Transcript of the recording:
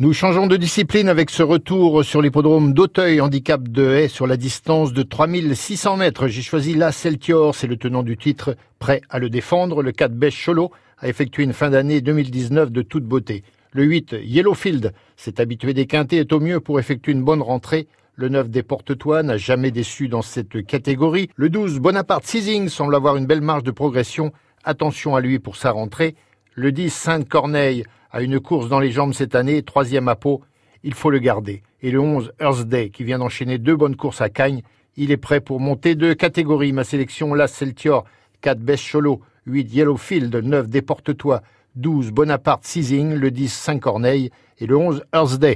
Nous changeons de discipline avec ce retour sur l'hippodrome d'Auteuil, handicap de haie sur la distance de 3600 mètres. J'ai choisi la Celtior, c'est le tenant du titre, prêt à le défendre. Le 4 Bèche Cholo a effectué une fin d'année 2019 de toute beauté. Le 8 Yellowfield s'est habitué des quintés est au mieux pour effectuer une bonne rentrée. Le 9 des Porte-Tois n'a jamais déçu dans cette catégorie. Le 12 Bonaparte Seizing semble avoir une belle marge de progression. Attention à lui pour sa rentrée. Le 10 Sainte-Corneille a une course dans les jambes cette année, troisième à peau, il faut le garder. Et le 11, Earthday, qui vient d'enchaîner deux bonnes courses à Cagnes, il est prêt pour monter de catégorie. Ma sélection, la Celtior, 4 Best Cholo, 8 Yellowfield, 9 Déporte-toi, 12 Bonaparte Seizing, le 10 Saint-Corneille et le 11 Earthday.